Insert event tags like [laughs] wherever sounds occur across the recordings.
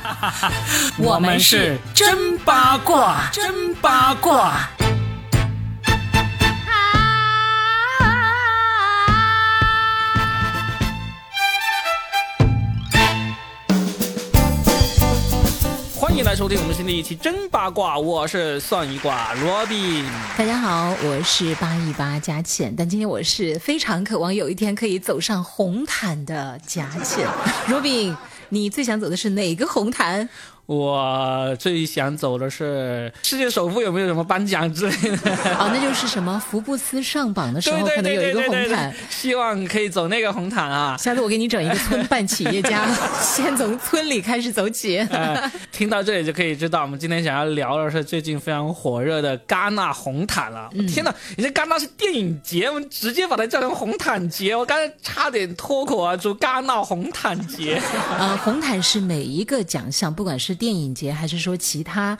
[laughs] 我们是真八卦，真八卦。欢迎来收听我们新的一期真八卦，我是算一卦罗宾。大家好，我是八一八佳倩，但今天我是非常渴望有一天可以走上红毯的佳倩。[laughs] 罗宾，你最想走的是哪个红毯？我最想走的是世界首富有没有什么颁奖之类的？哦，那就是什么福布斯上榜的时候对对可能有一个红毯。希望可以走那个红毯啊！下次我给你整一个村办企业家，[laughs] 先从村里开始走起。呃，听到这里就可以知道，我们今天想要聊的是最近非常火热的戛纳红毯了。嗯天哪，你这戛纳是电影节，我们直接把它叫成红毯节，我刚才差点脱口而出戛纳红毯节。[laughs] 呃，红毯是每一个奖项，不管是电影节还是说其他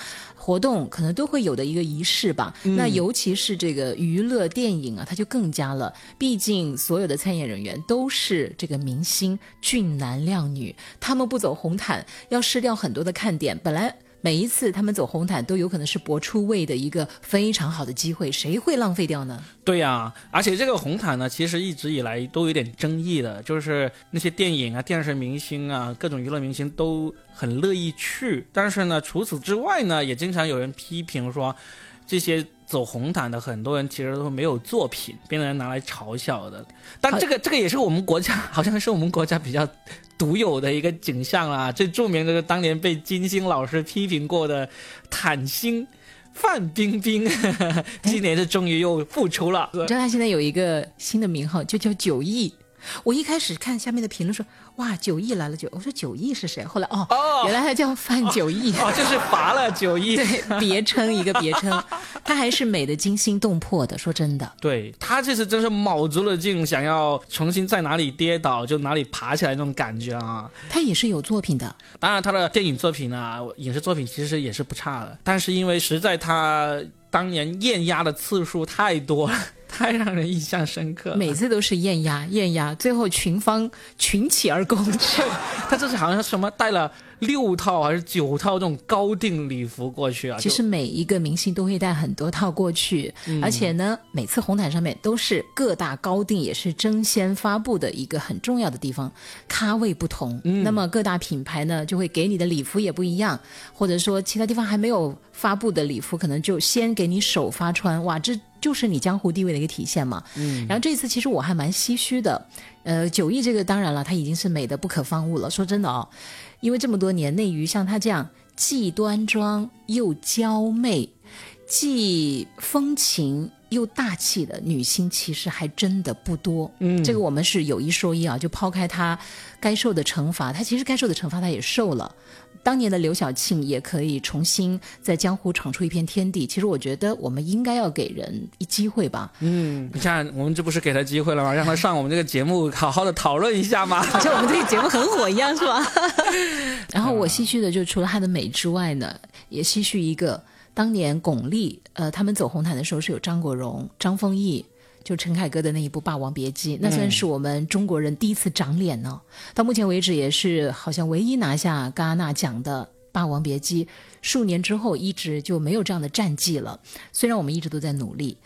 活动，可能都会有的一个仪式吧。那尤其是这个娱乐电影啊，它就更加了。毕竟所有的参演人员都是这个明星，俊男靓女，他们不走红毯，要失掉很多的看点。本来。每一次他们走红毯都有可能是博出位的一个非常好的机会，谁会浪费掉呢？对呀、而且这个红毯呢，其实一直以来都有点争议的，就是那些电影啊、电视明星啊、各种娱乐明星都很乐意去，但是呢，除此之外呢，也经常有人批评说，这些走红毯的很多人其实都没有作品，被人拿来嘲笑的。但这个这个也是我们国家，好像是我们国家比较独有的一个景象啦。最著名的就是当年被金星老师批评过的坦星。范冰冰 [laughs] 今年是终于又复出了，你知道他现在有一个新的名号，就叫九亿。我一开始看下面的评论说，哇，九亿来了九，我说九亿是谁？后来哦，哦原来他叫范九亿。哦，[laughs] 就是罚了九亿。对，别称一个别称，他还是美的惊心动魄的。说真的，对他这次真是卯足了劲，想要重新在哪里跌倒就哪里爬起来那种感觉啊！他也是有作品的。当然，他的电影作品啊、影视作品其实也是不差的，但是因为实在他当年艳压的次数太多了，太让人印象深刻了。每次都是艳压艳压，最后群芳群起而攻之。[laughs] 他这是好像什么带了六套还是九套这种高定礼服过去啊？其实每一个明星都会带很多套过去，而且呢，每次红毯上面都是各大高定，也是争先发布的一个很重要的地方，咖位不同。那么各大品牌呢，就会给你的礼服也不一样，或者说其他地方还没有发布的礼服，可能就先给你首发穿。哇，这就是你江湖地位的一个体现嘛。嗯。然后这次其实我还蛮唏嘘的，呃，九亿这个当然了，它已经是美的不可方物了。说真的哦，因为这么多年内娱像她这样既端庄又娇媚，既风情又大气的女星，其实还真的不多。嗯，这个我们是有一说一啊，就抛开她该受的惩罚，她其实该受的惩罚她也受了。当年的刘晓庆也可以重新在江湖闯出一片天地。其实我觉得我们应该要给人一机会吧。嗯，你看我们这不是给他机会了吗？让他上我们这个节目，好好的讨论一下嘛。[laughs] 好像我们这个节目很火一样，是吧？[laughs] 然后我唏嘘的就除了她的美之外呢，也唏嘘一个当年巩俐，呃，他们走红毯的时候是有张国荣、张丰毅。就陈凯歌的那一部《霸王别姬》，那算是我们中国人第一次长脸呢。到目前为止，也是好像唯一拿下戛纳奖的《霸王别姬》。数年之后，一直就没有这样的战绩了。虽然我们一直都在努力，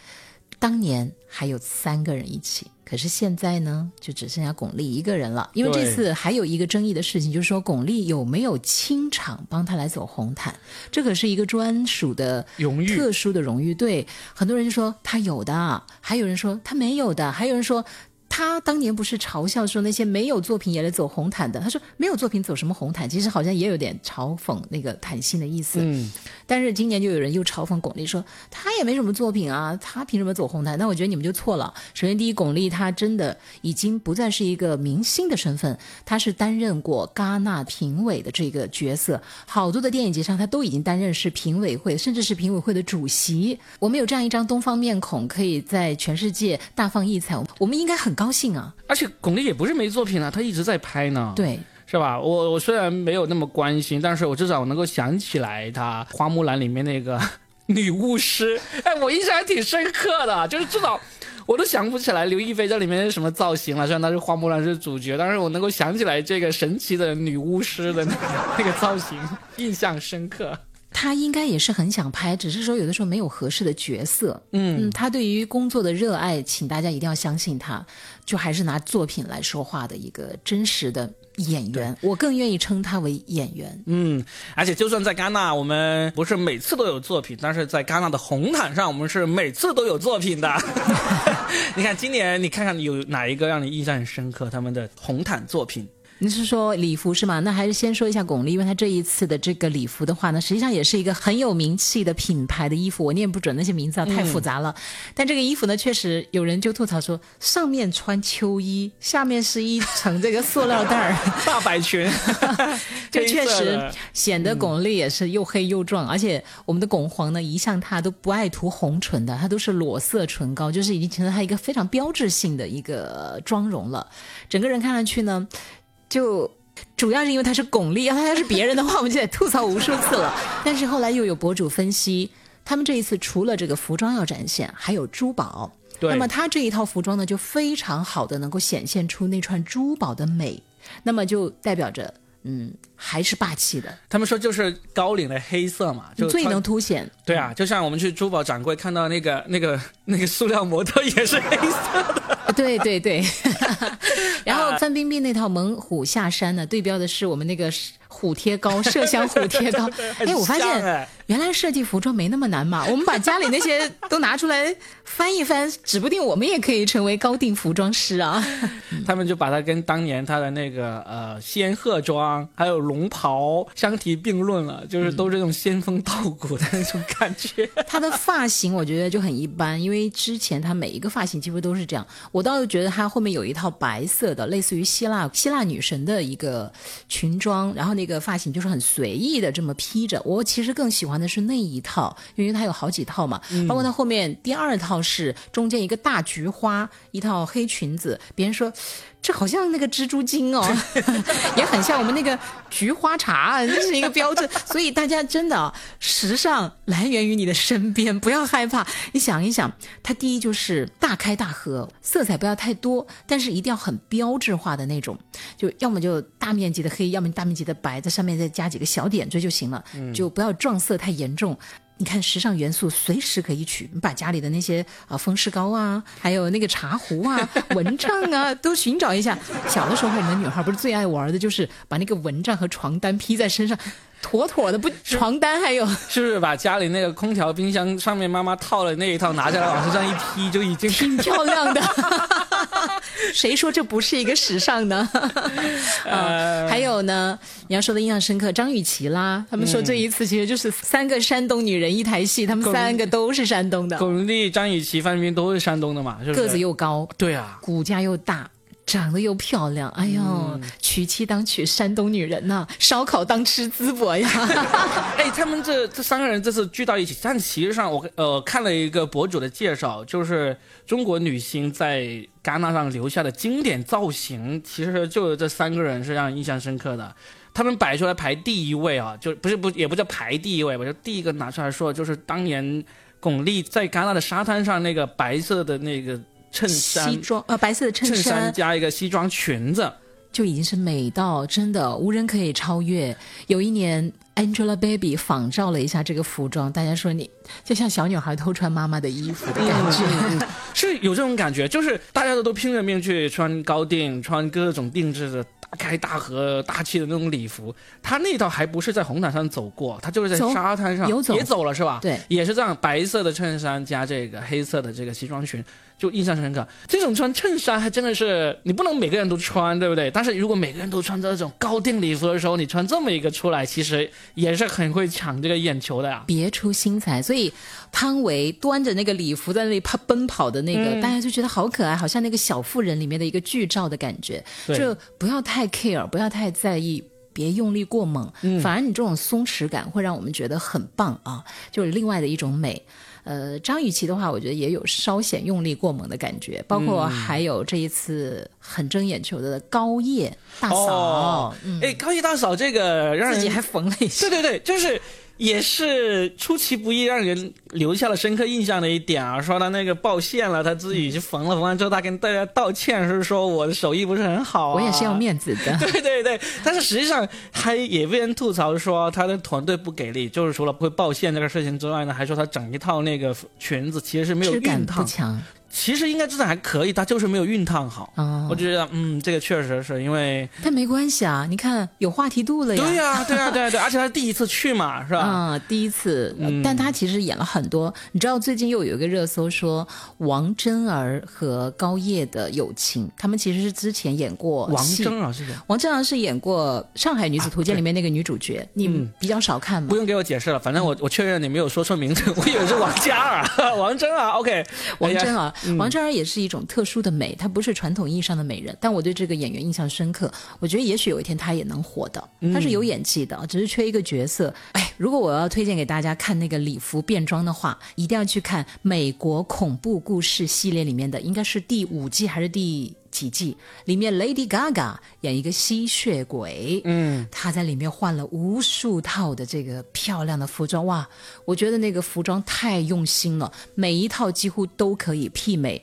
当年还有三个人一起，可是现在呢，就只剩下巩俐一个人了。因为这次还有一个争议的事情，就是说巩俐有没有清场帮他来走红毯，这可是一个专属的荣誉特殊的荣誉。对，很多人就说他有的，还有人说他没有的，还有人说。她当年不是嘲笑说那些没有作品也来走红毯的，他说没有作品走什么红毯，其实好像也有点嘲讽那个毯星的意思。嗯，但是今年就有人又嘲讽巩俐说，他也没什么作品啊，他凭什么走红毯？那我觉得你们就错了。首先，第一，巩俐她真的已经不再是一个明星的身份，她是担任过戛纳评委的这个角色，好多的电影节上她都已经担任是评委会，甚至是评委会的主席。我们有这样一张东方面孔，可以在全世界大放异彩，我们应该很高兴啊。而且巩俐也不是没作品啊，她一直在拍呢。。对，是吧？我我虽然没有那么关心，但是我至少我能够想起来她《花木兰》里面那个 [laughs] 女巫师，哎，我印象还挺深刻的，就是至少我都想不起来刘亦菲在里面是什么造型了。虽然她是花木兰是主角，但是我能够想起来这个神奇的女巫师的那个 [laughs] 那个造型，印象深刻。他应该也是很想拍，只是说有的时候没有合适的角色。嗯，他对于工作的热爱，请大家一定要相信他，就还是拿作品来说话的一个真实的演员。我更愿意称他为演员。嗯，而且就算在戛纳，我们不是每次都有作品，但是在戛纳的红毯上，我们是每次都有作品的。[laughs] [laughs] 你看今年，你看看有哪一个让你印象很深刻？他们的红毯作品。你是说礼服是吗？那还是先说一下巩俐，因为她这一次的这个礼服的话呢，实际上也是一个很有名气的品牌的衣服，我念不准那些名字啊，太复杂了。但这个衣服呢，确实有人就吐槽说，上面穿秋衣，下面是一层这个塑料袋儿 [laughs] 大摆裙，[laughs] 就确实显得巩俐也是又黑又壮，而且我们的巩皇呢，一向他都不爱涂红唇的，他都是裸色唇膏，就是已经成了他一个非常标志性的一个妆容了，整个人看上去呢。就主要是因为他是巩俐，要他要是别人的话，我们就得吐槽无数次了。[laughs] 但是后来又有博主分析，他们这一次除了这个服装要展现，还有珠宝。对。那么他这一套服装呢，就非常好的能够显现出那串珠宝的美，那么就代表着，嗯，还是霸气的。他们说就是高领的黑色嘛，就最能凸显。对啊，就像我们去珠宝展柜看到那个那个那个塑料模特也是黑色的。对对对。[laughs] 然后范冰冰那套猛虎下山呢，对标的是我们那个虎贴膏，[laughs] 麝香虎贴膏。哎，我发现原来设计服装没那么难嘛，我们把家里那些都拿出来翻一翻，指不定我们也可以成为高定服装师啊。[laughs] 他们就把它跟当年他的那个呃仙鹤装还有龙袍相提并论了，就是都是这种仙风道骨的那种感觉。[laughs] 他的发型我觉得就很一般，因为之前他每一个发型几乎都是这样。我倒是觉得他后面有一套白色。的类似于希腊希腊女神的一个裙装，然后那个发型就是很随意的这么披着。我其实更喜欢的是那一套，因为它有好几套嘛，包括它后面第二套是中间一个大菊花，一套黑裙子，别人说。这好像那个蜘蛛精哦，[laughs] 也很像我们那个菊花茶，这是一个标志。所以大家真的，时尚来源于你的身边，不要害怕。你想一想，它第一就是大开大合，色彩不要太多，但是一定要很标志化的那种，就要么就大面积的黑，要么大面积的白，在上面再加几个小点缀就行了，就不要撞色太严重。你看，时尚元素随时可以取，你把家里的那些啊风湿膏啊，还有那个茶壶啊、蚊帐啊，都寻找一下。小的时候，我们女孩不是最爱玩的，就是把那个蚊帐和床单披在身上。妥妥的不，床单还有 [laughs] 是不是把家里那个空调、冰箱上面妈妈套的那一套拿下来往身上一披，就已经 [laughs] 挺漂亮的。[laughs] [laughs] 谁说这不是一个时尚呢？[laughs] 啊，还有呢，你要说的印象深刻，张雨绮啦，他们说这一次其实就是三个山东女人一台戏，他们三个都是山东的。巩俐、张雨绮、范冰冰都是山东的嘛，个子又高，对啊，骨架又大。长得又漂亮，哎呦，娶妻当娶山东女人呐，烧烤当吃淄博呀！[laughs] 哎，他们这这三个人这次聚到一起，但其实上我呃看了一个博主的介绍，就是中国女星在戛纳上留下的经典造型，其实就这三个人是让人印象深刻的。他们摆出来排第一位啊，就不是不也不叫排第一位吧，就第一个拿出来说，就是当年巩俐在戛纳的沙滩上那个白色的那个。衬衫、西装，呃，白色的衬衫加一个西装裙子，就已经是美到真的无人可以超越。有一年，Angelababy 仿照了一下这个服装，大家说你就像小女孩偷穿妈妈的衣服的感觉，是有这种感觉，就是大家都都拼了命去穿高定，穿各种定制的。开大河大气的那种礼服，他那套还不是在红毯上走过，他就是在沙滩上也走了是吧？对，也是这样，白色的衬衫加这个黑色的这个西装裙，就印象深刻。这种穿衬衫还真的是你不能每个人都穿，对不对？但是如果每个人都穿这种高定礼服的时候，你穿这么一个出来，其实也是很会抢这个眼球的呀。别出心裁，所以汤唯端着那个礼服在那里跑奔跑的那个，大家就觉得好可爱，好像那个小妇人里面的一个剧照的感觉，就不要太。Care 不要太在意，别用力过猛，反而你这种松弛感会让我们觉得很棒啊，就是另外的一种美。呃，张雨绮的话，我觉得也有稍显用力过猛的感觉，包括还有这一次很争眼球的高叶大嫂，哎，高叶大嫂这个让自己还缝了一下，对对对，就是也是出其不意，让人留下了深刻印象的一点啊。说他那个爆线了，他自己去缝了，缝完之后他跟大家道歉，是说我的手艺不是很好啊。我也是要面子的。[laughs] 对对对，但是实际上还也被人吐槽说他的团队不给力，就是除了不会爆线这个事情之外呢，还说他整一套那个裙子其实是没有熨烫。其实应该质量还可以，它就是没有熨烫好。哦，我觉得，嗯，这个确实是因为。但没关系啊，你看有话题度了呀。对呀，对呀，对对，而且他第一次去嘛，[laughs] 是吧？啊，第一次。嗯。但他其实演了很多，你知道最近又有一个热搜说王真儿和高叶的友情，他们其实是之前演过。王真儿是谁？王真儿是演过《上海女子图鉴》里面那个女主角，你比较少看吗？不用给我解释了，反正我我确认你没有说错名字，我以为是王嘉尔，[laughs] 王真儿，OK，王真儿。王真儿也是一种特殊的美，她不是传统意义上的美人，但我对这个演员印象深刻。我觉得也许有一天她也能火的，她是有演技的，只是缺一个角色。哎，如果我要推荐给大家看那个礼服变装的话，一定要去看《美国恐怖故事》系列里面的，应该是第五季还是第几季？里面 Lady Gaga 演一个吸血鬼，嗯，她在里面换了无数套的这个漂亮的服装，哇，我觉得那个服装太用心了，每一套几乎都可以媲美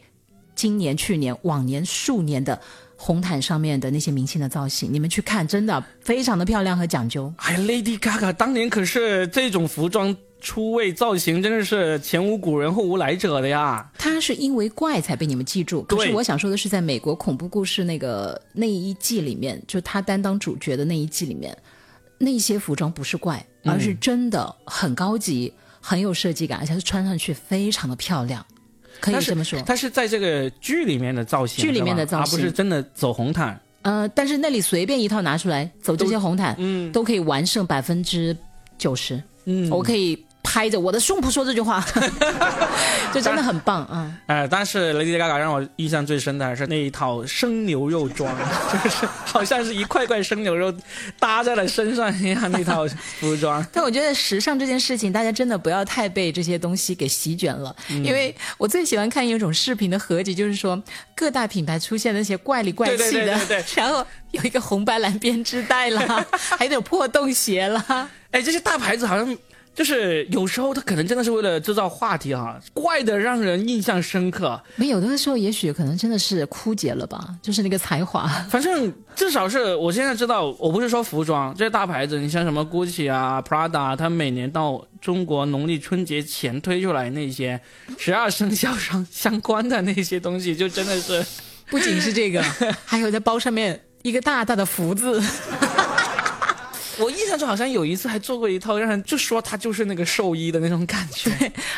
今年、去年、往年数年的红毯上面的那些明星的造型。你们去看，真的非常的漂亮和讲究。哎，Lady Gaga 当年可是这种服装。出位造型真的是前无古人后无来者的呀！他是因为怪才被你们记住。可是我想说的是，在美国恐怖故事那个那一季里面，就他担当主角的那一季里面，那些服装不是怪，而是真的很高级，很有设计感，而且是穿上去非常的漂亮。可以这么说，他是在这个剧里面的造型，剧里面的造型，而不是真的走红毯。呃，但是那里随便一套拿出来走这些红毯，嗯，都可以完胜百分之九十。嗯，我可以。拍着我的胸脯说这句话，[laughs] 就真的很棒啊！哎，但是 Lady Gaga 让我印象最深的还是那一套生牛肉装，[laughs] 就是好像是一块块生牛肉搭在了身上一样那套服装。[laughs] 但我觉得时尚这件事情，大家真的不要太被这些东西给席卷了，因为我最喜欢看一种视频的合集，就是说各大品牌出现那些怪里怪气的，然后有一个红白蓝编织袋啦，还有破洞鞋啦，哎，这些大牌子好像。就是有时候他可能真的是为了制造话题哈，怪的让人印象深刻。没有的时候，也许可能真的是枯竭了吧，就是那个才华。反正至少是我现在知道，我不是说服装这些大牌子，你像什么 GUCCI 啊、Prada，它每年到中国农历春节前推出来那些十二生肖上相关的那些东西，就真的是不仅是这个，还有在包上面一个大大的福字。[laughs] 我印象中好像有一次还做过一套，让人就说他就是那个兽医的那种感觉。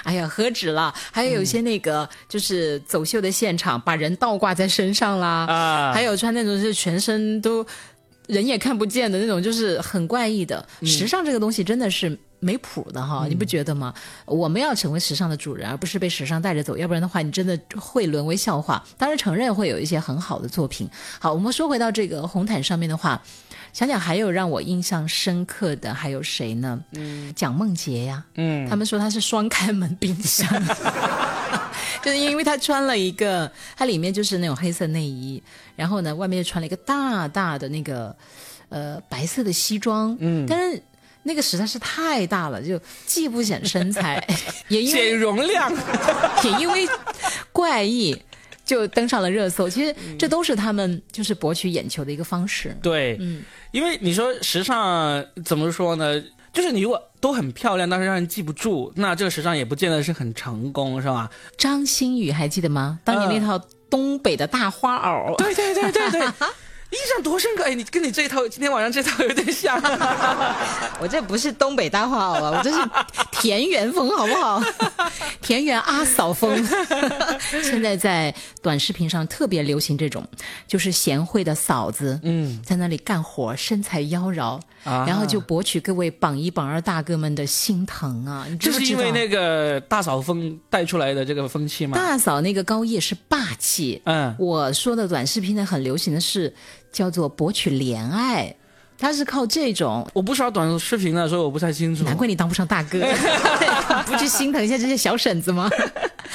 哎呀，何止了，还有一些那个就是走秀的现场，把人倒挂在身上啦，啊，还有穿那种是全身都人也看不见的那种，就是很怪异的。时尚这个东西真的是没谱的哈，你不觉得吗？我们要成为时尚的主人，而不是被时尚带着走，要不然的话，你真的会沦为笑话。当然承认会有一些很好的作品。好，我们说回到这个红毯上面的话。想想还有让我印象深刻的还有谁呢？嗯，蒋梦婕呀，嗯，他们说她是双开门冰箱，[laughs] 就是因为她穿了一个，她里面就是那种黑色内衣，然后呢，外面又穿了一个大大的那个呃白色的西装，嗯，但是那个实在是太大了，就既不显身材，[laughs] 也因为显容量，[laughs] 也因为怪异。就登上了热搜，其实这都是他们就是博取眼球的一个方式。对，嗯，因为你说时尚怎么说呢？就是你如果都很漂亮，但是让人记不住，那这个时尚也不见得是很成功，是吧？张馨予还记得吗？当年那套东北的大花袄。对对对对对。[laughs] 印象多深刻哎！你跟你这一套今天晚上这套有点像。[laughs] 我这不是东北大话好吧？我这是田园风好不好？[laughs] 田园阿嫂风。[laughs] 现在在短视频上特别流行这种，就是贤惠的嫂子，嗯，在那里干活，身材妖娆，然后就博取各位榜一榜二大哥们的心疼啊！这是因为那个大嫂风带出来的这个风气吗？大嫂那个高叶是霸气。嗯，我说的短视频呢，很流行的是。叫做博取怜爱，他是靠这种。我不刷短视频的，所以我不太清楚。难怪你当不上大哥，[laughs] [laughs] 不去心疼一下这些小婶子吗？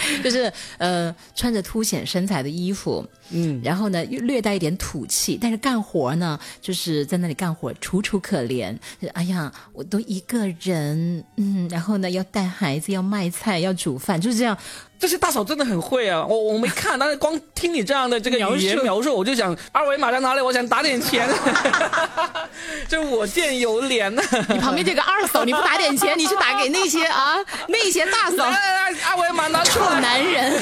[laughs] 就是呃穿着凸显身材的衣服，嗯，然后呢又略带一点土气，但是干活呢就是在那里干活楚楚可怜，就哎呀我都一个人，嗯，然后呢要带孩子，要卖菜，要煮饭，就是这样。这些大嫂真的很会啊！我我没看，但是光听你这样的这个语言描述，我就想二维码在哪里？我想打点钱。[laughs] 就我见犹怜呢。你旁边这个二嫂，你不打点钱，你去打给那些啊那些大嫂。二维码拿臭男人。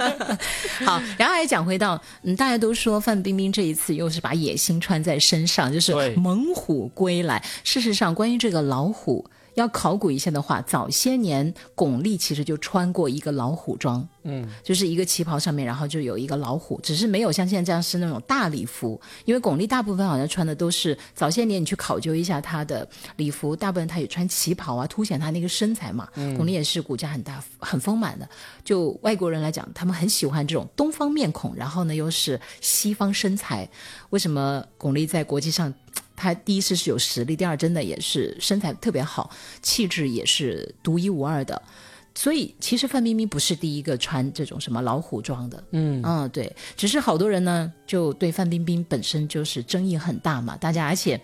[laughs] 好，然后还讲回到，嗯，大家都说范冰冰这一次又是把野心穿在身上，就是猛虎归来。事实上，关于这个老虎。要考古一下的话，早些年巩俐其实就穿过一个老虎装，嗯，就是一个旗袍上面，然后就有一个老虎，只是没有像现在这样是那种大礼服，因为巩俐大部分好像穿的都是早些年你去考究一下她的礼服，大部分她也穿旗袍啊，凸显她那个身材嘛。巩俐也是骨架很大、很丰满的，就外国人来讲，他们很喜欢这种东方面孔，然后呢又是西方身材。为什么巩俐在国际上？他第一次是有实力，第二真的也是身材特别好，气质也是独一无二的。所以其实范冰冰不是第一个穿这种什么老虎装的，嗯嗯，对，只是好多人呢就对范冰冰本身就是争议很大嘛，大家而且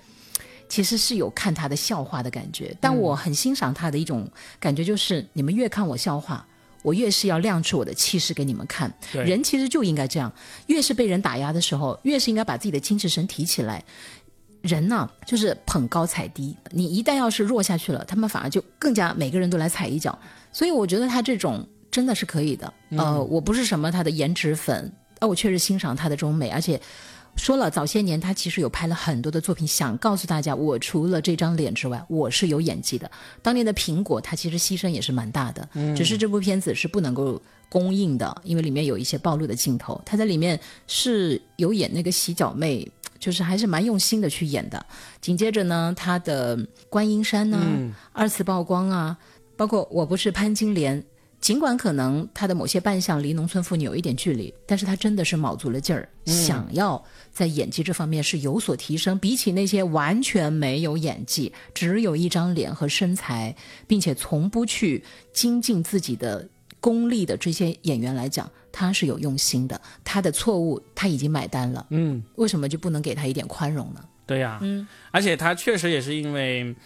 其实是有看她的笑话的感觉，但我很欣赏她的一种感觉，就是你们越看我笑话，我越是要亮出我的气势给你们看。人其实就应该这样，越是被人打压的时候，越是应该把自己的精气神提起来。人呢，就是捧高踩低。你一旦要是弱下去了，他们反而就更加每个人都来踩一脚。所以我觉得他这种真的是可以的。呃，我不是什么他的颜值粉，呃，我确实欣赏他的这种美。而且说了，早些年他其实有拍了很多的作品，想告诉大家，我除了这张脸之外，我是有演技的。当年的苹果，他其实牺牲也是蛮大的。只是这部片子是不能够公映的，因为里面有一些暴露的镜头。他在里面是有演那个洗脚妹。就是还是蛮用心的去演的。紧接着呢，他的观音山呢，二次曝光啊，包括我不是潘金莲，尽管可能他的某些扮相离农村妇女有一点距离，但是他真的是卯足了劲儿，想要在演技这方面是有所提升。比起那些完全没有演技，只有一张脸和身材，并且从不去精进自己的功利的这些演员来讲。他是有用心的，他的错误他已经买单了，嗯，为什么就不能给他一点宽容呢？对呀，嗯，而且他确实也是因为，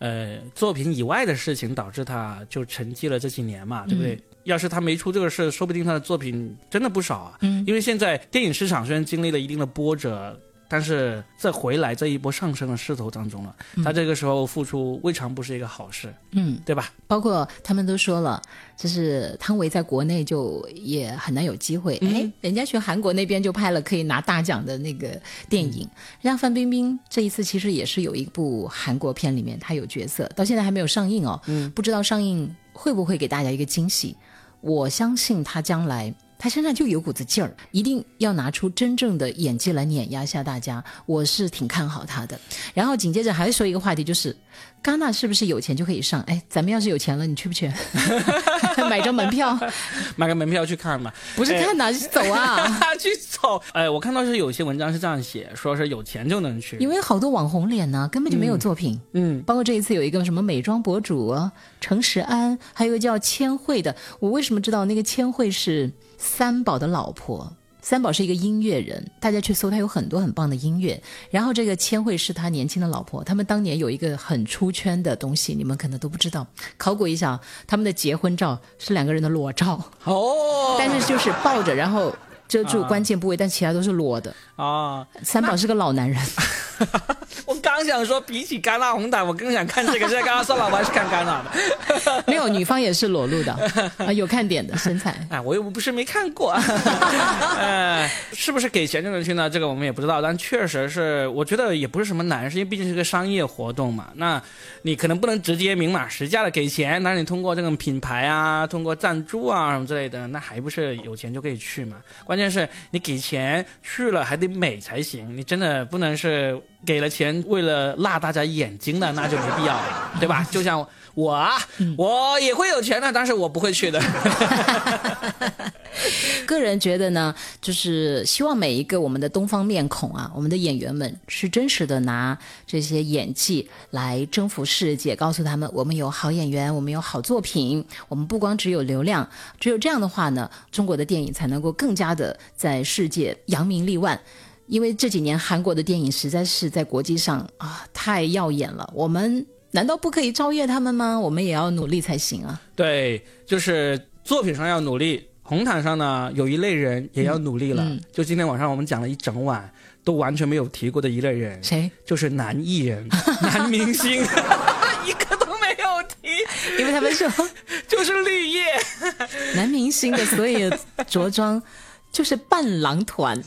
呃，作品以外的事情导致他就沉寂了这几年嘛，对不对？要是他没出这个事，说不定他的作品真的不少啊，嗯，因为现在电影市场虽然经历了一定的波折。但是在回来这一波上升的势头当中了，他这个时候复出未尝不是一个好事，嗯，对吧？包括他们都说了，就是汤唯在国内就也很难有机会，哎，人家去韩国那边就拍了可以拿大奖的那个电影，让范冰冰这一次其实也是有一部韩国片里面她有角色，到现在还没有上映哦，嗯，不知道上映会不会给大家一个惊喜，我相信她将来。他身上就有股子劲儿，一定要拿出真正的演技来碾压下大家。我是挺看好他的。然后紧接着还说一个话题，就是戛纳是不是有钱就可以上？哎，咱们要是有钱了，你去不去？[laughs] 买张门票，买个门票去看嘛。[laughs] 不是看哪，是走啊，[laughs] 去走。哎，我看到是有些文章是这样写，说是有钱就能去，因为好多网红脸呢，根本就没有作品。嗯，包括这一次有一个什么美妆博主程石安，还有一个叫千惠的。我为什么知道那个千惠是？三宝的老婆，三宝是一个音乐人，大家去搜他有很多很棒的音乐。然后这个千惠是他年轻的老婆，他们当年有一个很出圈的东西，你们可能都不知道。考古一下，他们的结婚照是两个人的裸照哦，但是就是抱着，然后遮住关键部位，但其他都是裸的啊。三宝是个老男人。[laughs] [laughs] 我刚想说，比起戛纳红毯，我更想看这个。现在刚刚算了，我还是看戛纳的。[laughs] 没有，女方也是裸露的 [laughs] 啊，有看点的身材。哎，我又不是没看过。哎，是不是给钱就能去呢？这个我们也不知道。但确实是，我觉得也不是什么难事，因为毕竟是个商业活动嘛。那你可能不能直接明码实价的给钱，但是你通过这种品牌啊，通过赞助啊什么之类的，那还不是有钱就可以去嘛？关键是你给钱去了还得美才行，你真的不能是。给了钱为了辣大家眼睛的，[laughs] 那就没必要了，对吧？[laughs] 就像我啊，我也会有钱的，但是我不会去的。[laughs] 个人觉得呢，就是希望每一个我们的东方面孔啊，我们的演员们是真实的拿这些演技来征服世界，告诉他们我们有好演员，我们有好作品，我们不光只有流量，只有这样的话呢，中国的电影才能够更加的在世界扬名立万。因为这几年韩国的电影实在是在国际上啊太耀眼了，我们难道不可以超越他们吗？我们也要努力才行啊！对，就是作品上要努力，红毯上呢有一类人也要努力了。就今天晚上我们讲了一整晚，都完全没有提过的一类人，谁？就是男艺人、[laughs] 男明星，[laughs] 一个都没有提，因为他们说 [laughs] 就是绿叶男明星的所以着装。就是伴郎团，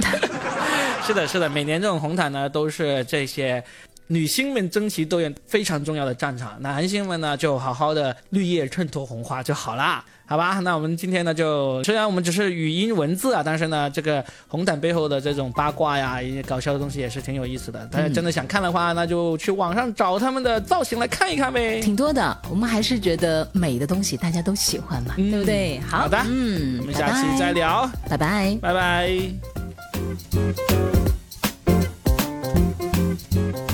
是的，是的，每年这种红毯呢，都是这些女星们争奇斗艳非常重要的战场，男星们呢就好好的绿叶衬托红花就好啦。好吧，那我们今天呢，就虽然我们只是语音文字啊，但是呢，这个红毯背后的这种八卦呀，一些搞笑的东西也是挺有意思的。大家真的想看的话，那就去网上找他们的造型来看一看呗。挺多的，我们还是觉得美的东西大家都喜欢嘛，对不对？好的，嗯，我们下期再聊，拜拜，拜拜。Thank you.